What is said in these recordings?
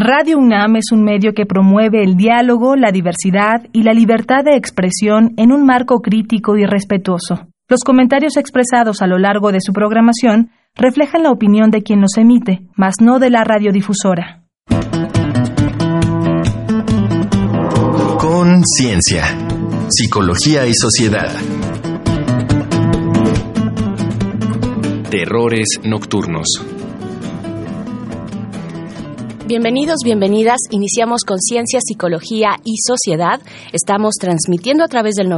Radio UNAM es un medio que promueve el diálogo, la diversidad y la libertad de expresión en un marco crítico y respetuoso. Los comentarios expresados a lo largo de su programación reflejan la opinión de quien los emite, mas no de la radiodifusora. Conciencia, psicología y sociedad. Terrores nocturnos. Bienvenidos, bienvenidas. Iniciamos Conciencia, Psicología y Sociedad. Estamos transmitiendo a través del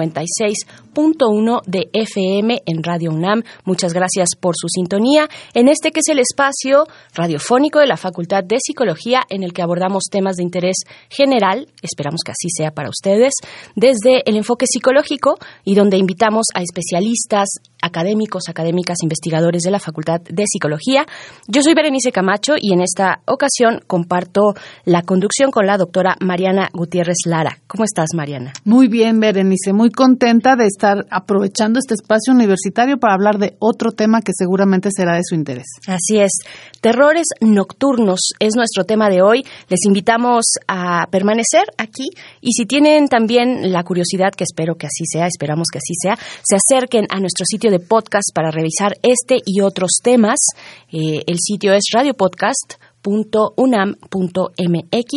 96.1 de FM en Radio UNAM. Muchas gracias por su sintonía en este que es el espacio radiofónico de la Facultad de Psicología en el que abordamos temas de interés general, esperamos que así sea para ustedes, desde el enfoque psicológico y donde invitamos a especialistas, académicos, académicas, investigadores de la Facultad de Psicología. Yo soy Berenice Camacho y en esta ocasión comparto la conducción con la doctora Mariana Gutiérrez Lara. ¿Cómo estás, Mariana? Muy bien, Berenice. Muy contenta de estar aprovechando este espacio universitario para hablar de otro tema que seguramente será de su interés. Así es. Terrores nocturnos es nuestro tema de hoy. Les invitamos a permanecer aquí y si tienen también la curiosidad, que espero que así sea, esperamos que así sea, se acerquen a nuestro sitio de podcast para revisar este y otros temas. Eh, el sitio es radiopodcast.unam.mx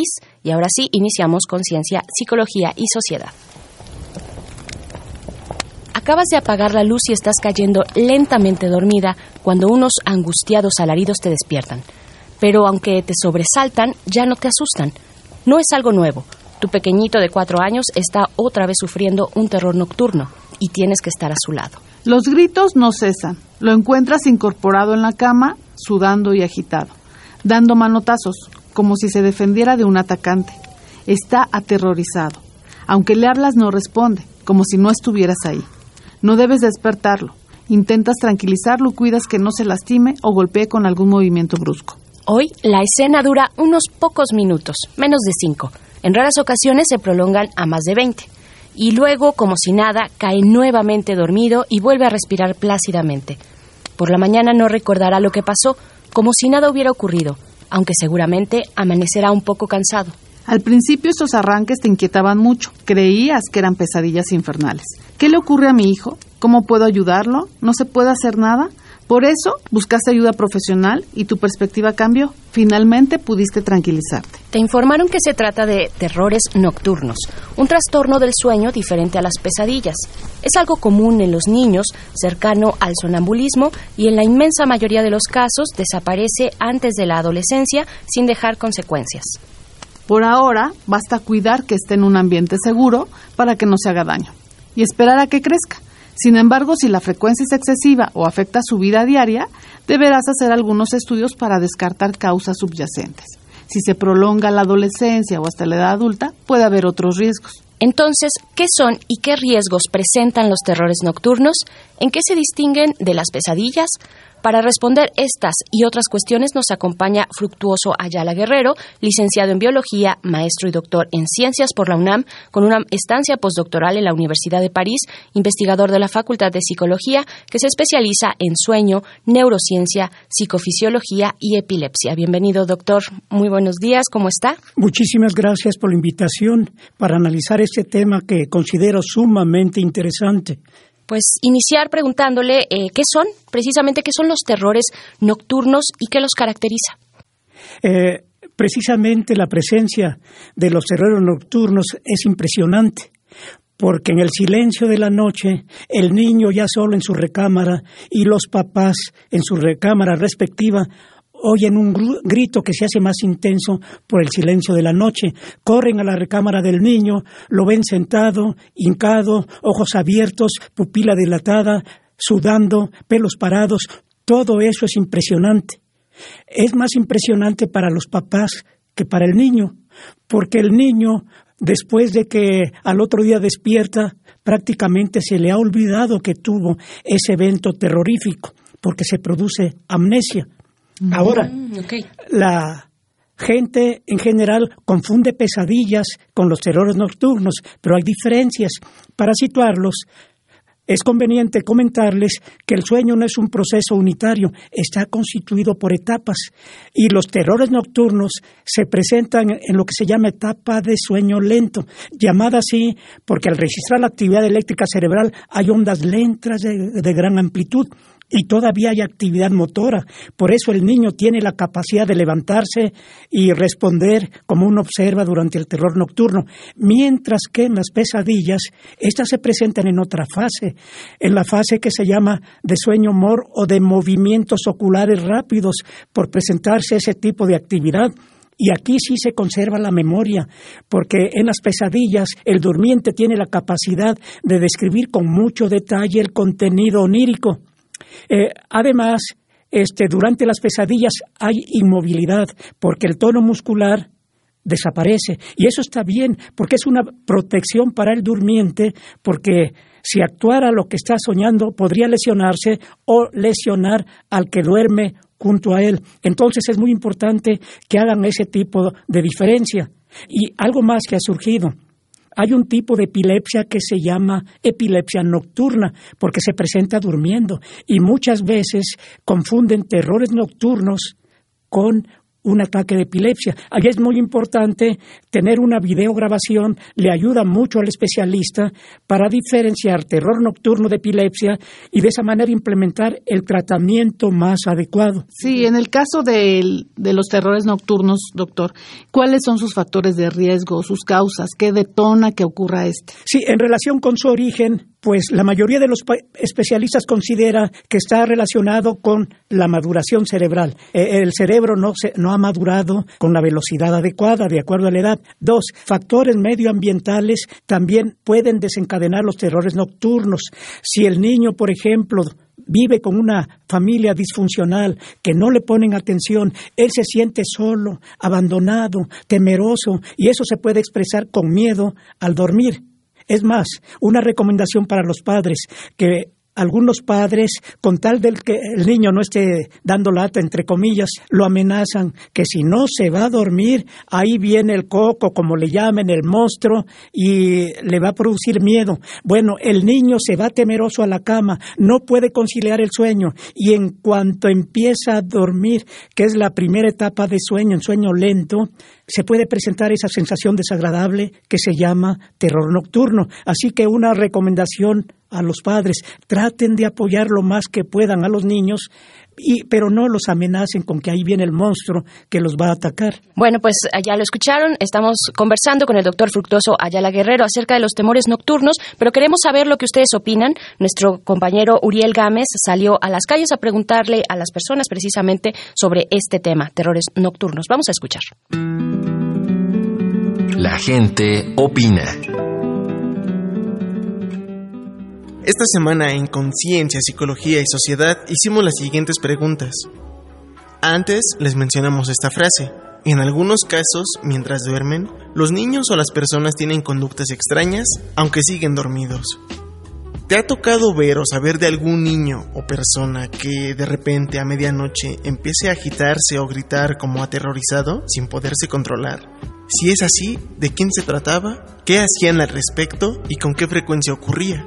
y ahora sí, iniciamos con ciencia, psicología y sociedad. Acabas de apagar la luz y estás cayendo lentamente dormida cuando unos angustiados alaridos te despiertan. Pero aunque te sobresaltan, ya no te asustan. No es algo nuevo. Tu pequeñito de cuatro años está otra vez sufriendo un terror nocturno y tienes que estar a su lado. Los gritos no cesan. Lo encuentras incorporado en la cama, sudando y agitado, dando manotazos, como si se defendiera de un atacante. Está aterrorizado. Aunque le hablas no responde, como si no estuvieras ahí. No debes despertarlo. Intentas tranquilizarlo, cuidas que no se lastime o golpee con algún movimiento brusco. Hoy la escena dura unos pocos minutos, menos de cinco. En raras ocasiones se prolongan a más de veinte y luego, como si nada, cae nuevamente dormido y vuelve a respirar plácidamente. Por la mañana no recordará lo que pasó, como si nada hubiera ocurrido, aunque seguramente amanecerá un poco cansado. Al principio esos arranques te inquietaban mucho. Creías que eran pesadillas infernales. ¿Qué le ocurre a mi hijo? ¿Cómo puedo ayudarlo? ¿No se puede hacer nada? Por eso buscaste ayuda profesional y tu perspectiva cambió. Finalmente pudiste tranquilizarte. Te informaron que se trata de terrores nocturnos, un trastorno del sueño diferente a las pesadillas. Es algo común en los niños, cercano al sonambulismo y en la inmensa mayoría de los casos desaparece antes de la adolescencia sin dejar consecuencias. Por ahora, basta cuidar que esté en un ambiente seguro para que no se haga daño y esperar a que crezca. Sin embargo, si la frecuencia es excesiva o afecta su vida diaria, deberás hacer algunos estudios para descartar causas subyacentes. Si se prolonga la adolescencia o hasta la edad adulta, puede haber otros riesgos. Entonces, ¿qué son y qué riesgos presentan los terrores nocturnos? ¿En qué se distinguen de las pesadillas? Para responder estas y otras cuestiones nos acompaña Fructuoso Ayala Guerrero, licenciado en Biología, maestro y doctor en Ciencias por la UNAM, con una estancia postdoctoral en la Universidad de París, investigador de la Facultad de Psicología, que se especializa en sueño, neurociencia, psicofisiología y epilepsia. Bienvenido, doctor. Muy buenos días. ¿Cómo está? Muchísimas gracias por la invitación para analizar este tema que considero sumamente interesante pues iniciar preguntándole eh, qué son, precisamente qué son los terrores nocturnos y qué los caracteriza. Eh, precisamente la presencia de los terrores nocturnos es impresionante, porque en el silencio de la noche el niño ya solo en su recámara y los papás en su recámara respectiva oyen un grito que se hace más intenso por el silencio de la noche. Corren a la recámara del niño, lo ven sentado, hincado, ojos abiertos, pupila dilatada, sudando, pelos parados. Todo eso es impresionante. Es más impresionante para los papás que para el niño, porque el niño, después de que al otro día despierta, prácticamente se le ha olvidado que tuvo ese evento terrorífico, porque se produce amnesia. Ahora, mm, la gente en general confunde pesadillas con los terrores nocturnos, pero hay diferencias. Para situarlos, Es conveniente comentarles que el sueño no es un proceso unitario, está constituido por etapas y los terrores nocturnos se presentan en lo que se llama etapa de sueño lento, llamada así porque al registrar la actividad eléctrica cerebral hay ondas lentas de, de gran amplitud y todavía hay actividad motora. Por eso el niño tiene la capacidad de levantarse y responder como uno observa durante el terror nocturno, mientras que en las pesadillas estas se presentan en otra fase, en la fase que se llama de sueño mor o de movimientos oculares rápidos por presentarse ese tipo de actividad. Y aquí sí se conserva la memoria, porque en las pesadillas el durmiente tiene la capacidad de describir con mucho detalle el contenido onírico. Eh, además, este, durante las pesadillas hay inmovilidad porque el tono muscular desaparece y eso está bien porque es una protección para el durmiente porque si actuara lo que está soñando podría lesionarse o lesionar al que duerme junto a él. Entonces es muy importante que hagan ese tipo de diferencia. Y algo más que ha surgido. Hay un tipo de epilepsia que se llama epilepsia nocturna porque se presenta durmiendo y muchas veces confunden terrores nocturnos con un ataque de epilepsia. Ahí es muy importante tener una videograbación, le ayuda mucho al especialista para diferenciar terror nocturno de epilepsia y de esa manera implementar el tratamiento más adecuado. Sí, en el caso de, de los terrores nocturnos, doctor, ¿cuáles son sus factores de riesgo, sus causas? ¿Qué detona que ocurra este? Sí, en relación con su origen, pues la mayoría de los especialistas considera que está relacionado con la maduración cerebral. E, el cerebro no, se, no ha madurado con la velocidad adecuada, de acuerdo a la edad. Dos, factores medioambientales también pueden desencadenar los terrores nocturnos. Si el niño, por ejemplo, vive con una familia disfuncional que no le ponen atención, él se siente solo, abandonado, temeroso y eso se puede expresar con miedo al dormir. Es más, una recomendación para los padres que algunos padres, con tal del que el niño no esté dando lata, entre comillas, lo amenazan que si no se va a dormir, ahí viene el coco, como le llamen, el monstruo, y le va a producir miedo. Bueno, el niño se va temeroso a la cama, no puede conciliar el sueño, y en cuanto empieza a dormir, que es la primera etapa de sueño, en sueño lento, se puede presentar esa sensación desagradable que se llama terror nocturno. Así que una recomendación a los padres, traten de apoyar lo más que puedan a los niños pero no los amenacen con que ahí viene el monstruo que los va a atacar. Bueno, pues ya lo escucharon, estamos conversando con el doctor Fructoso Ayala Guerrero acerca de los temores nocturnos, pero queremos saber lo que ustedes opinan. Nuestro compañero Uriel Gámez salió a las calles a preguntarle a las personas precisamente sobre este tema, terrores nocturnos. Vamos a escuchar. La gente opina. Esta semana en Conciencia, Psicología y Sociedad hicimos las siguientes preguntas. Antes les mencionamos esta frase. En algunos casos, mientras duermen, los niños o las personas tienen conductas extrañas, aunque siguen dormidos. ¿Te ha tocado ver o saber de algún niño o persona que de repente a medianoche empiece a agitarse o gritar como aterrorizado sin poderse controlar? Si es así, ¿de quién se trataba? ¿Qué hacían al respecto y con qué frecuencia ocurría?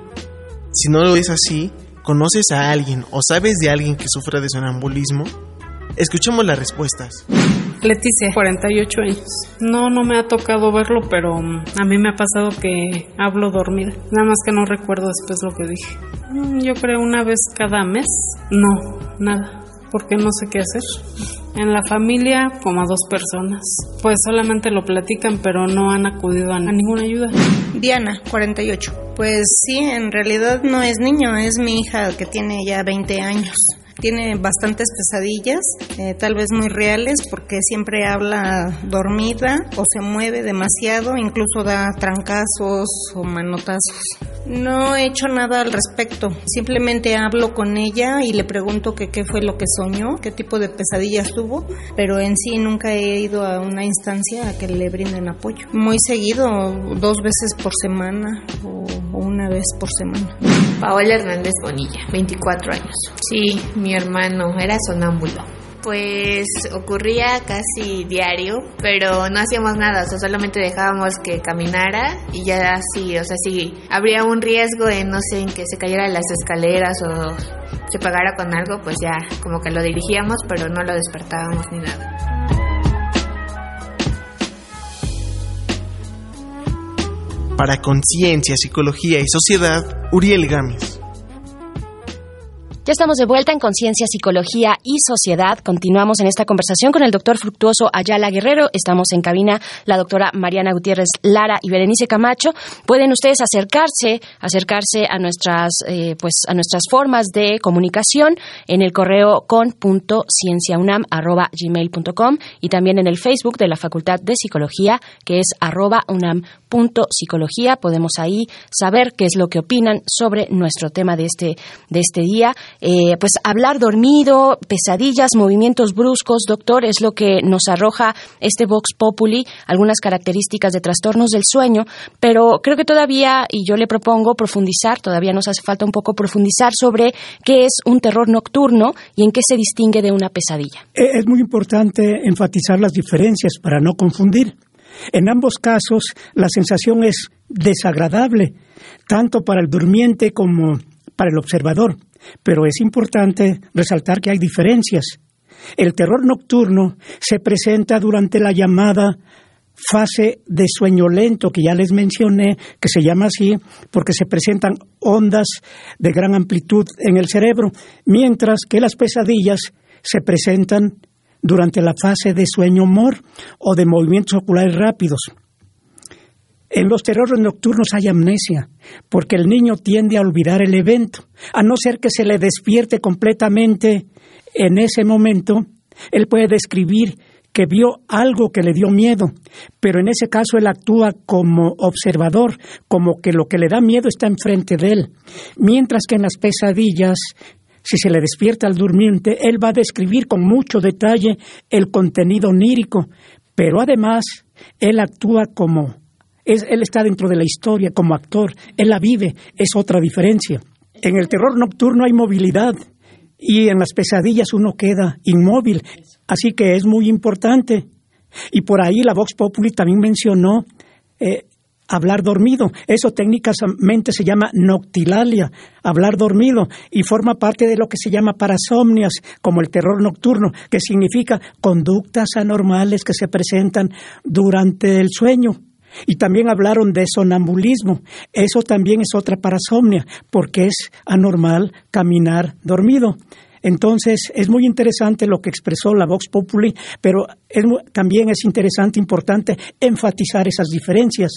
Si no lo es así, ¿conoces a alguien o sabes de alguien que sufra de sonambulismo? Escuchemos las respuestas. Leticia, 48 años. No, no me ha tocado verlo, pero mm, a mí me ha pasado que hablo dormida. Nada más que no recuerdo después lo que dije. Mm, yo creo una vez cada mes. No, nada, porque no sé qué hacer. En la familia, como a dos personas. Pues solamente lo platican, pero no han acudido a ninguna ayuda. Diana, 48. Pues sí, en realidad no es niño, es mi hija que tiene ya 20 años tiene bastantes pesadillas, eh, tal vez muy reales, porque siempre habla dormida o se mueve demasiado, incluso da trancazos o manotazos. No he hecho nada al respecto, simplemente hablo con ella y le pregunto que qué fue lo que soñó, qué tipo de pesadillas tuvo, pero en sí nunca he ido a una instancia a que le brinden apoyo. Muy seguido, dos veces por semana o una vez por semana. Paola Hernández Bonilla, 24 años. Sí, mi hermano era sonámbulo. Pues ocurría casi diario, pero no hacíamos nada, o sea, solamente dejábamos que caminara y ya así, o sea, si habría un riesgo en, no sé, en que se cayera las escaleras o se pagara con algo, pues ya como que lo dirigíamos, pero no lo despertábamos ni nada. Para Conciencia, Psicología y Sociedad, Uriel Gámez. Ya estamos de vuelta en Conciencia, Psicología y Sociedad. Continuamos en esta conversación con el doctor Fructuoso Ayala Guerrero. Estamos en cabina la doctora Mariana Gutiérrez Lara y Berenice Camacho. Pueden ustedes acercarse, acercarse a nuestras, eh, pues, a nuestras formas de comunicación en el correo con.cienciaunam.gmail.com y también en el Facebook de la Facultad de Psicología, que es arroba unam.psicología. Podemos ahí saber qué es lo que opinan sobre nuestro tema de este, de este día. Eh, pues hablar dormido, pesadillas, movimientos bruscos, doctor, es lo que nos arroja este Vox Populi, algunas características de trastornos del sueño, pero creo que todavía, y yo le propongo profundizar, todavía nos hace falta un poco profundizar sobre qué es un terror nocturno y en qué se distingue de una pesadilla. Eh, es muy importante enfatizar las diferencias para no confundir. En ambos casos, la sensación es desagradable, tanto para el durmiente como para el observador. Pero es importante resaltar que hay diferencias. El terror nocturno se presenta durante la llamada fase de sueño lento, que ya les mencioné, que se llama así porque se presentan ondas de gran amplitud en el cerebro, mientras que las pesadillas se presentan durante la fase de sueño mor o de movimientos oculares rápidos. En los terrores nocturnos hay amnesia, porque el niño tiende a olvidar el evento, a no ser que se le despierte completamente en ese momento. Él puede describir que vio algo que le dio miedo, pero en ese caso él actúa como observador, como que lo que le da miedo está enfrente de él. Mientras que en las pesadillas, si se le despierta al durmiente, él va a describir con mucho detalle el contenido onírico, pero además él actúa como él está dentro de la historia como actor, él la vive, es otra diferencia. En el terror nocturno hay movilidad y en las pesadillas uno queda inmóvil, así que es muy importante. Y por ahí la Vox Populi también mencionó eh, hablar dormido. Eso técnicamente se llama noctilalia, hablar dormido, y forma parte de lo que se llama parasomnias, como el terror nocturno, que significa conductas anormales que se presentan durante el sueño. Y también hablaron de sonambulismo. Eso también es otra parasomnia, porque es anormal caminar dormido. Entonces, es muy interesante lo que expresó la Vox Populi, pero también es interesante, importante enfatizar esas diferencias.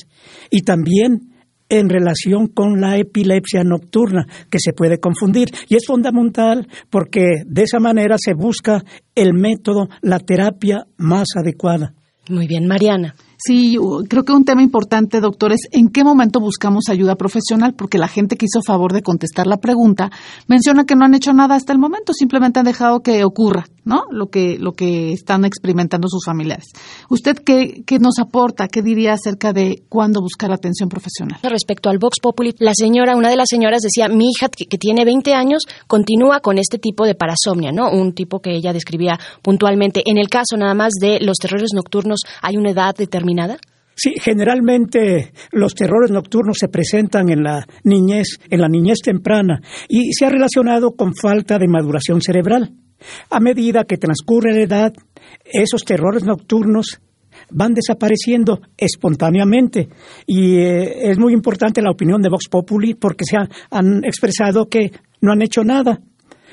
Y también en relación con la epilepsia nocturna, que se puede confundir. Y es fundamental porque de esa manera se busca el método, la terapia más adecuada. Muy bien, Mariana. Sí, creo que un tema importante, doctor, es en qué momento buscamos ayuda profesional, porque la gente que hizo favor de contestar la pregunta menciona que no han hecho nada hasta el momento, simplemente han dejado que ocurra, ¿no? Lo que, lo que están experimentando sus familiares. ¿Usted qué, qué nos aporta? ¿Qué diría acerca de cuándo buscar atención profesional? Respecto al Vox Populi, la señora, una de las señoras decía, mi hija que, que tiene 20 años continúa con este tipo de parasomnia, ¿no? Un tipo que ella describía puntualmente. En el caso nada más de los terrores nocturnos, ¿hay una edad determinada? Sí, generalmente los terrores nocturnos se presentan en la niñez, en la niñez temprana, y se ha relacionado con falta de maduración cerebral. A medida que transcurre la edad, esos terrores nocturnos van desapareciendo espontáneamente. Y eh, es muy importante la opinión de Vox Populi porque se han expresado que no han hecho nada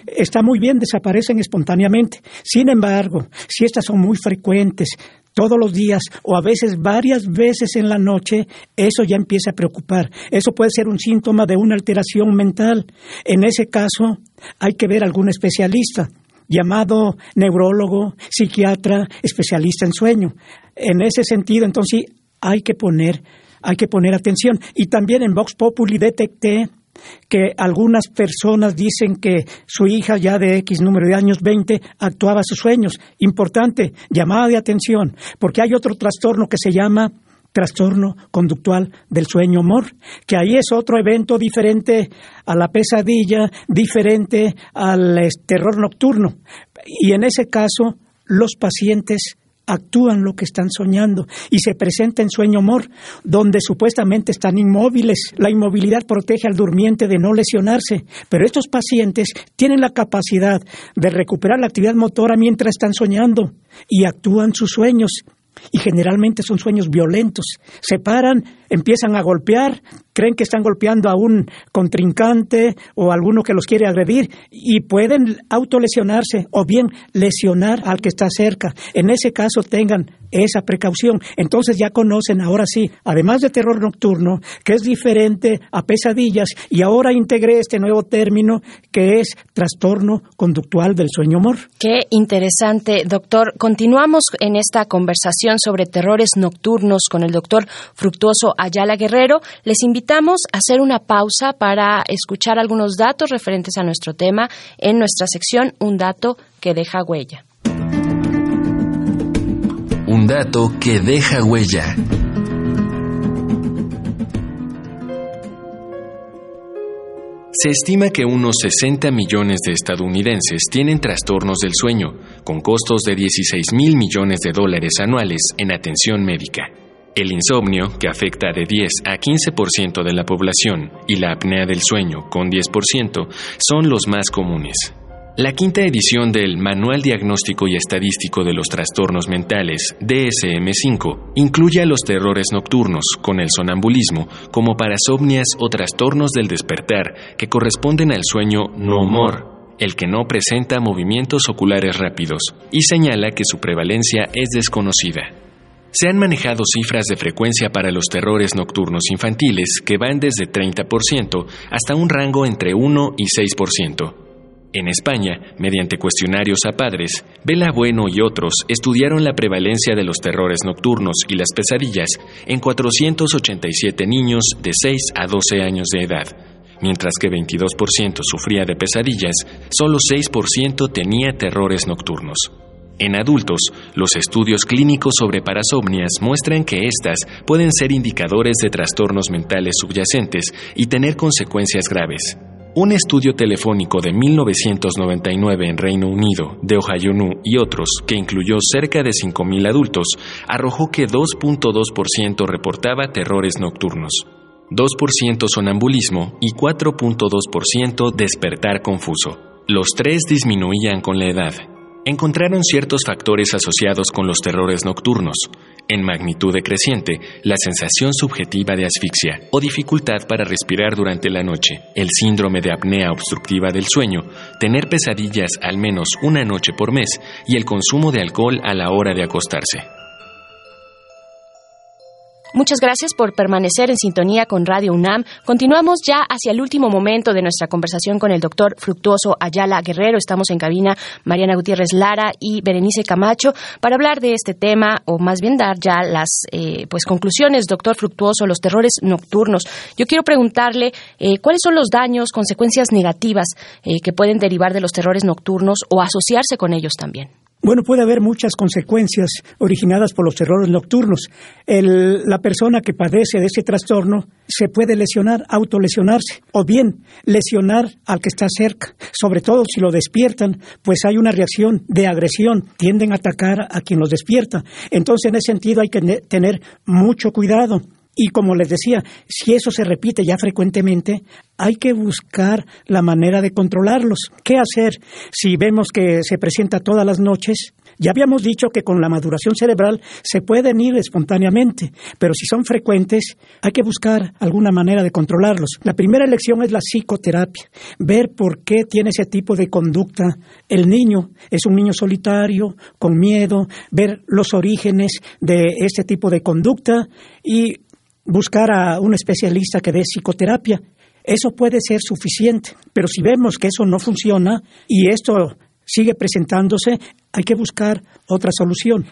está muy bien, desaparecen espontáneamente. Sin embargo, si estas son muy frecuentes, todos los días o a veces varias veces en la noche, eso ya empieza a preocupar. Eso puede ser un síntoma de una alteración mental. En ese caso, hay que ver a algún especialista llamado neurólogo, psiquiatra, especialista en sueño. En ese sentido, entonces, hay que poner, hay que poner atención. Y también en Vox Populi detecté que algunas personas dicen que su hija ya de X número de años 20 actuaba sus sueños. Importante, llamada de atención, porque hay otro trastorno que se llama trastorno conductual del sueño humor, que ahí es otro evento diferente a la pesadilla, diferente al terror nocturno. Y en ese caso, los pacientes actúan lo que están soñando y se presenta en sueño humor, donde supuestamente están inmóviles. La inmovilidad protege al durmiente de no lesionarse, pero estos pacientes tienen la capacidad de recuperar la actividad motora mientras están soñando y actúan sus sueños. Y generalmente son sueños violentos. Se paran, empiezan a golpear, creen que están golpeando a un contrincante o a alguno que los quiere agredir y pueden autolesionarse o bien lesionar al que está cerca. En ese caso tengan esa precaución. Entonces ya conocen ahora sí, además de terror nocturno, que es diferente a pesadillas y ahora integré este nuevo término que es trastorno conductual del sueño humor. Qué interesante, doctor. Continuamos en esta conversación sobre terrores nocturnos con el doctor Fructuoso Ayala Guerrero. Les invitamos hacer una pausa para escuchar algunos datos referentes a nuestro tema en nuestra sección Un dato que deja huella. Un dato que deja huella. Se estima que unos 60 millones de estadounidenses tienen trastornos del sueño, con costos de 16 mil millones de dólares anuales en atención médica. El insomnio, que afecta de 10 a 15% de la población, y la apnea del sueño, con 10%, son los más comunes. La quinta edición del Manual Diagnóstico y Estadístico de los Trastornos Mentales, DSM-5, incluye a los terrores nocturnos, con el sonambulismo, como parasomnias o trastornos del despertar, que corresponden al sueño no humor, el que no presenta movimientos oculares rápidos, y señala que su prevalencia es desconocida. Se han manejado cifras de frecuencia para los terrores nocturnos infantiles que van desde 30% hasta un rango entre 1 y 6%. En España, mediante cuestionarios a padres, Vela Bueno y otros estudiaron la prevalencia de los terrores nocturnos y las pesadillas en 487 niños de 6 a 12 años de edad. Mientras que 22% sufría de pesadillas, solo 6% tenía terrores nocturnos. En adultos, los estudios clínicos sobre parasomnias muestran que éstas pueden ser indicadores de trastornos mentales subyacentes y tener consecuencias graves. Un estudio telefónico de 1999 en Reino Unido, de Ohio y otros, que incluyó cerca de 5.000 adultos, arrojó que 2.2% reportaba terrores nocturnos, 2% sonambulismo y 4.2% despertar confuso. Los tres disminuían con la edad encontraron ciertos factores asociados con los terrores nocturnos, en magnitud decreciente, la sensación subjetiva de asfixia o dificultad para respirar durante la noche, el síndrome de apnea obstructiva del sueño, tener pesadillas al menos una noche por mes y el consumo de alcohol a la hora de acostarse. Muchas gracias por permanecer en sintonía con Radio UNAM. Continuamos ya hacia el último momento de nuestra conversación con el doctor Fructuoso Ayala Guerrero. Estamos en cabina Mariana Gutiérrez Lara y Berenice Camacho para hablar de este tema o más bien dar ya las eh, pues conclusiones, doctor Fructuoso, los terrores nocturnos. Yo quiero preguntarle eh, cuáles son los daños, consecuencias negativas eh, que pueden derivar de los terrores nocturnos o asociarse con ellos también. Bueno, puede haber muchas consecuencias originadas por los terrores nocturnos. la persona que padece de ese trastorno se puede lesionar, autolesionarse, o bien lesionar al que está cerca. Sobre todo si lo despiertan, pues hay una reacción de agresión, tienden a atacar a quien los despierta. Entonces, en ese sentido hay que tener mucho cuidado. Y como les decía, si eso se repite ya frecuentemente, hay que buscar la manera de controlarlos. ¿Qué hacer si vemos que se presenta todas las noches? Ya habíamos dicho que con la maduración cerebral se pueden ir espontáneamente, pero si son frecuentes, hay que buscar alguna manera de controlarlos. La primera elección es la psicoterapia, ver por qué tiene ese tipo de conducta el niño. Es un niño solitario, con miedo, ver los orígenes de este tipo de conducta y buscar a un especialista que dé psicoterapia. Eso puede ser suficiente, pero si vemos que eso no funciona y esto sigue presentándose, hay que buscar otra solución.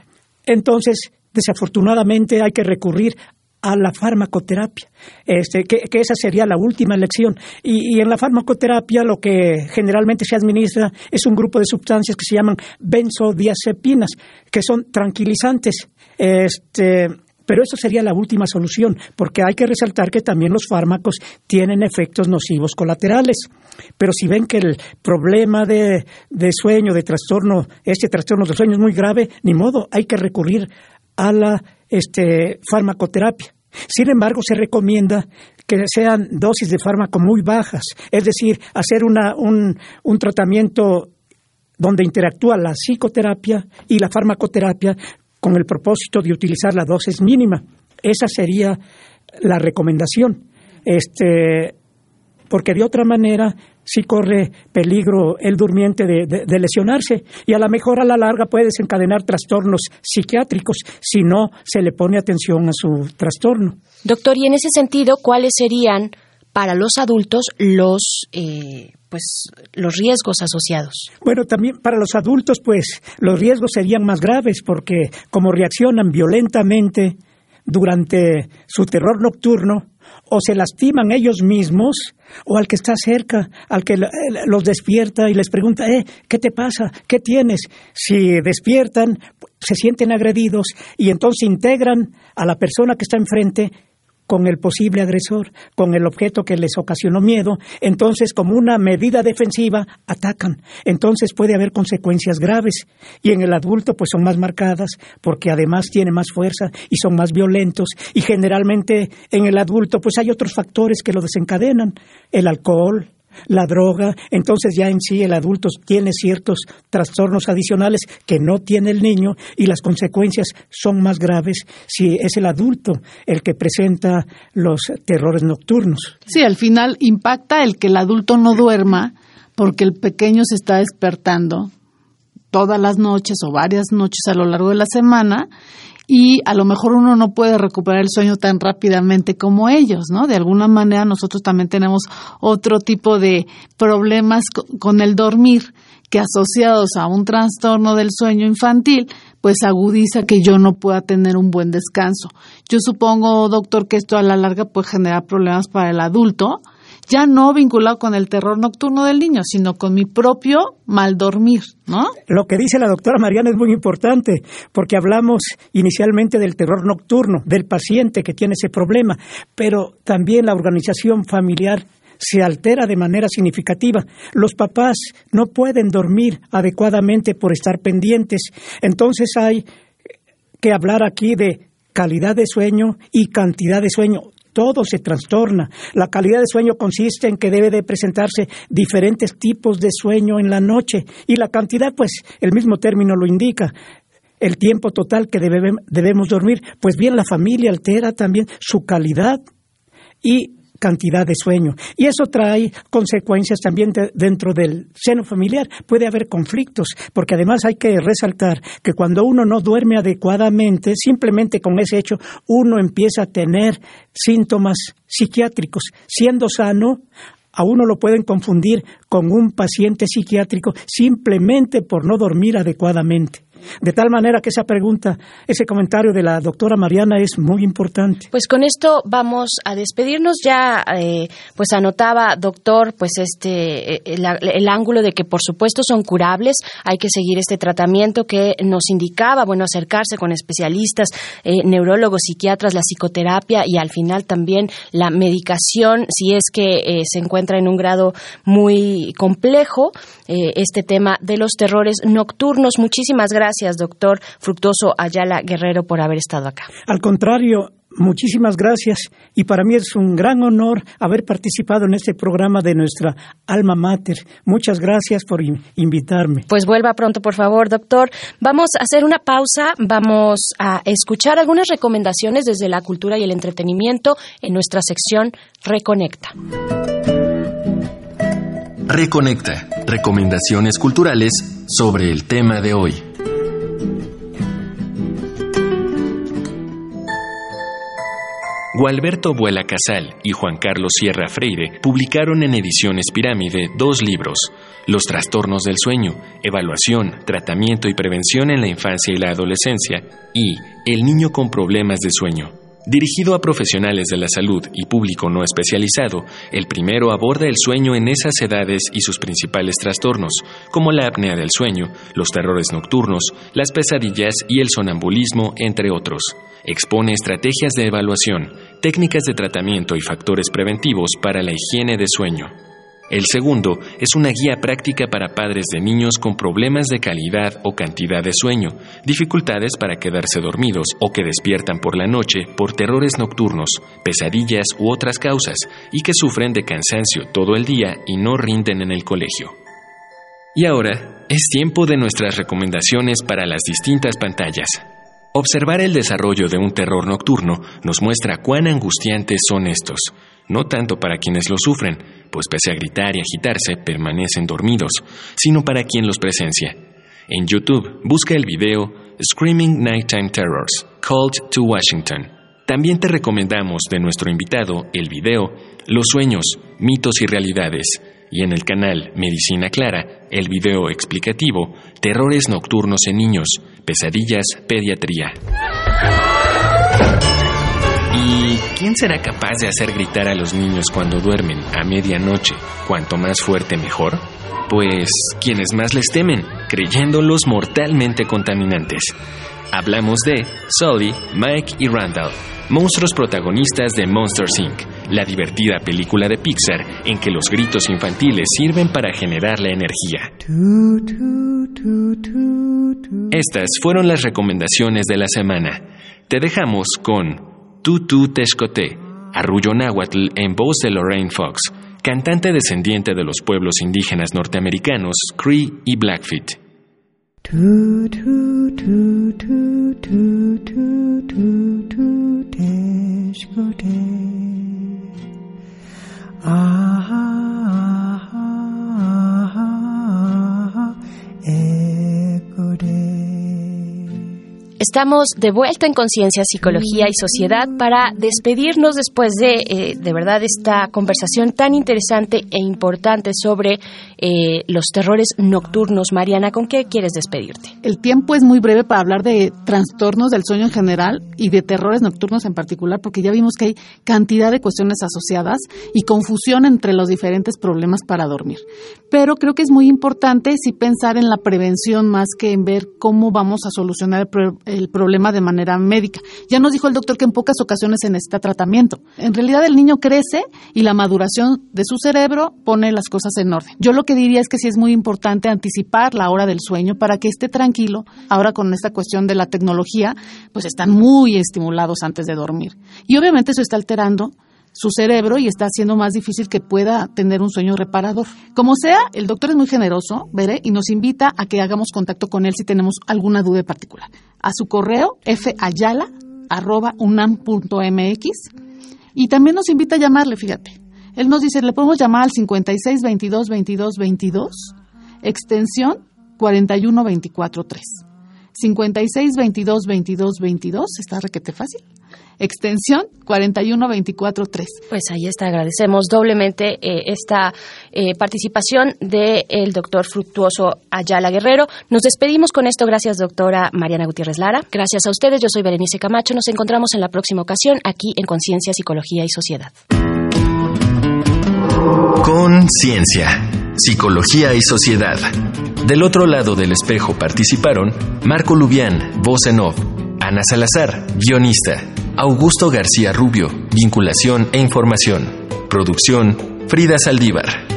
Entonces, desafortunadamente hay que recurrir a la farmacoterapia, este, que, esa sería la última elección. Y, y, en la farmacoterapia lo que generalmente se administra es un grupo de sustancias que se llaman benzodiazepinas, que son tranquilizantes. Este, Pero eso sería la última solución, porque hay que resaltar que también los fármacos tienen efectos nocivos colaterales. Pero si ven que el problema de, sueño, de trastorno, este trastorno del sueño es muy grave, ni modo, hay que recurrir a la este, farmacoterapia. Sin embargo, se recomienda que sean dosis de fármaco muy bajas, es decir, hacer una, un, un tratamiento donde interactúa la psicoterapia y la farmacoterapia con el propósito de utilizar la dosis mínima. Esa sería la recomendación. Este, porque de otra manera sí corre peligro el durmiente de, lesionarse y a lo mejor a la larga puede desencadenar trastornos psiquiátricos si no se le pone atención a su trastorno. Doctor, y en ese sentido, ¿cuáles serían para los adultos los eh, pues los riesgos asociados. Bueno, también para los adultos pues los riesgos serían más graves porque como reaccionan violentamente durante su terror nocturno o se lastiman ellos mismos o al que está cerca, al que los despierta y les pregunta, eh, ¿qué te pasa? ¿Qué tienes? Si despiertan, se sienten agredidos y entonces integran a la persona que está enfrente con el posible agresor, con el objeto que les ocasionó miedo, entonces como una medida defensiva atacan. Entonces puede haber consecuencias graves. Y en el adulto pues son más marcadas porque además tiene más fuerza y son más violentos. Y generalmente en el adulto pues hay otros factores que lo desencadenan, el alcohol, la droga, entonces ya en sí el adulto tiene ciertos trastornos adicionales que no tiene el niño y las consecuencias son más graves si es el adulto el que presenta los terrores nocturnos. Sí, al final impacta el que el adulto no duerma porque el pequeño se está despertando todas las noches o varias noches a lo largo de la semana y a lo mejor uno no puede recuperar el sueño tan rápidamente como ellos, ¿no? De alguna manera nosotros también tenemos otro tipo de problemas con el dormir que asociados a un trastorno del sueño infantil, pues agudiza que yo no pueda tener un buen descanso. Yo supongo, doctor, que esto a la larga puede generar problemas para el adulto, ya no vinculado con el terror nocturno del niño, sino con mi propio mal dormir, ¿no? Lo que dice la doctora Mariana es muy importante, porque hablamos inicialmente del terror nocturno, del paciente que tiene ese problema, pero también la organización familiar se altera de manera significativa. Los papás no pueden dormir adecuadamente por estar pendientes. Entonces hay que hablar aquí de calidad de sueño y cantidad de sueño todo se trastorna. La calidad de sueño consiste en que debe de presentarse diferentes tipos de sueño en la noche y la cantidad, pues el mismo término lo indica el tiempo total que debemos dormir, pues bien la familia altera también su calidad y cantidad de sueño. Y eso trae consecuencias también dentro del seno familiar. Puede haber conflictos, porque además hay que resaltar que cuando uno no duerme adecuadamente, simplemente con ese hecho, uno empieza a tener síntomas psiquiátricos. Siendo sano, a uno lo pueden confundir con un paciente psiquiátrico simplemente por no dormir adecuadamente. De tal manera que esa pregunta, ese comentario de la doctora Mariana es muy importante. Pues con esto vamos a despedirnos. Ya, eh, pues anotaba, doctor, pues este, eh, el, ángulo de que por supuesto son curables. Hay que seguir este tratamiento que nos indicaba, bueno, acercarse con especialistas, eh, neurólogos, psiquiatras, la psicoterapia y al final también la medicación, si es que se encuentra en un grado muy complejo, este tema de los terrores nocturnos. Muchísimas gracias Gracias, doctor Fructuoso Ayala Guerrero, por haber estado acá. Al contrario, muchísimas gracias y para mí es un gran honor haber participado en este programa de nuestra alma mater. Muchas gracias por invitarme. Pues vuelva pronto, por favor, doctor. Vamos a hacer una pausa, vamos a escuchar algunas recomendaciones desde la cultura y el entretenimiento en nuestra sección Reconecta. Reconecta, recomendaciones culturales sobre el tema de hoy. Gualberto Vuela Casal y Juan Carlos Sierra Freire publicaron en Ediciones Pirámide dos libros, Los trastornos del sueño, Evaluación, Tratamiento y Prevención en la Infancia y la Adolescencia, y El niño con problemas de sueño. Dirigido a profesionales de la salud y público no especializado, el primero aborda el sueño en esas edades y sus principales trastornos, como la apnea del sueño, los terrores nocturnos, las pesadillas y el sonambulismo, entre otros. Expone estrategias de evaluación, técnicas de tratamiento y factores preventivos para la higiene de sueño. El segundo es una guía práctica para padres de niños con problemas de calidad o cantidad de sueño, dificultades para quedarse dormidos o que despiertan por la noche por terrores nocturnos, pesadillas u otras causas y que sufren de cansancio todo el día y no rinden en el colegio. Y ahora es tiempo de nuestras recomendaciones para las distintas pantallas. Observar el desarrollo de un terror nocturno nos muestra cuán angustiantes son estos, no tanto para quienes lo sufren, pues pese a gritar y agitarse permanecen dormidos, sino para quien los presencia. En YouTube busca el video Screaming Nighttime Terrors, Called to Washington. También te recomendamos de nuestro invitado el video Los sueños, mitos y realidades, y en el canal Medicina Clara el video explicativo Terrores nocturnos en niños, pesadillas, pediatría. ¿Y quién será capaz de hacer gritar a los niños cuando duermen a medianoche? Cuanto más fuerte mejor. Pues quienes más les temen, creyéndolos mortalmente contaminantes. Hablamos de Sully, Mike y Randall, monstruos protagonistas de Monsters Inc., la divertida película de Pixar en que los gritos infantiles sirven para generar la energía. Estas fueron las recomendaciones de la semana. Te dejamos con Tutu Texcoté, arrullo náhuatl en voz de Lorraine Fox, cantante descendiente de los pueblos indígenas norteamericanos Cree y Blackfeet. Estamos de vuelta en Conciencia, Psicología y Sociedad para despedirnos después de, eh, de verdad, esta conversación tan interesante e importante sobre eh, los terrores nocturnos. Mariana, ¿con qué quieres despedirte? El tiempo es muy breve para hablar de trastornos del sueño en general y de terrores nocturnos en particular, porque ya vimos que hay cantidad de cuestiones asociadas y confusión entre los diferentes problemas para dormir. Pero creo que es muy importante sí pensar en la prevención más que en ver cómo vamos a solucionar el el problema de manera médica. Ya nos dijo el doctor que en pocas ocasiones se necesita tratamiento. En realidad el niño crece y la maduración de su cerebro pone las cosas en orden. Yo lo que diría es que sí es muy importante anticipar la hora del sueño para que esté tranquilo. Ahora con esta cuestión de la tecnología, pues están muy estimulados antes de dormir. Y obviamente eso está alterando su cerebro y está haciendo más difícil que pueda tener un sueño reparador. Como sea, el doctor es muy generoso, veré, y nos invita a que hagamos contacto con él si tenemos alguna duda en particular. A su correo fayala@unam.mx y también nos invita a llamarle, fíjate. Él nos dice, le podemos llamar al 56 22 22 22 extensión 41 24 3. 56 22 22 22, está requete fácil extensión 41243. Pues ahí está, agradecemos doblemente eh, esta eh, participación del doctor Fructuoso Ayala Guerrero. Nos despedimos con esto, gracias doctora Mariana Gutiérrez Lara. Gracias a ustedes, yo soy Berenice Camacho, nos encontramos en la próxima ocasión aquí en Conciencia, Psicología y Sociedad. Conciencia, Psicología y Sociedad. Del otro lado del espejo participaron Marco Lubián, voz en off, Ana Salazar, guionista, Augusto García Rubio, vinculación e información. Producción, Frida Saldívar.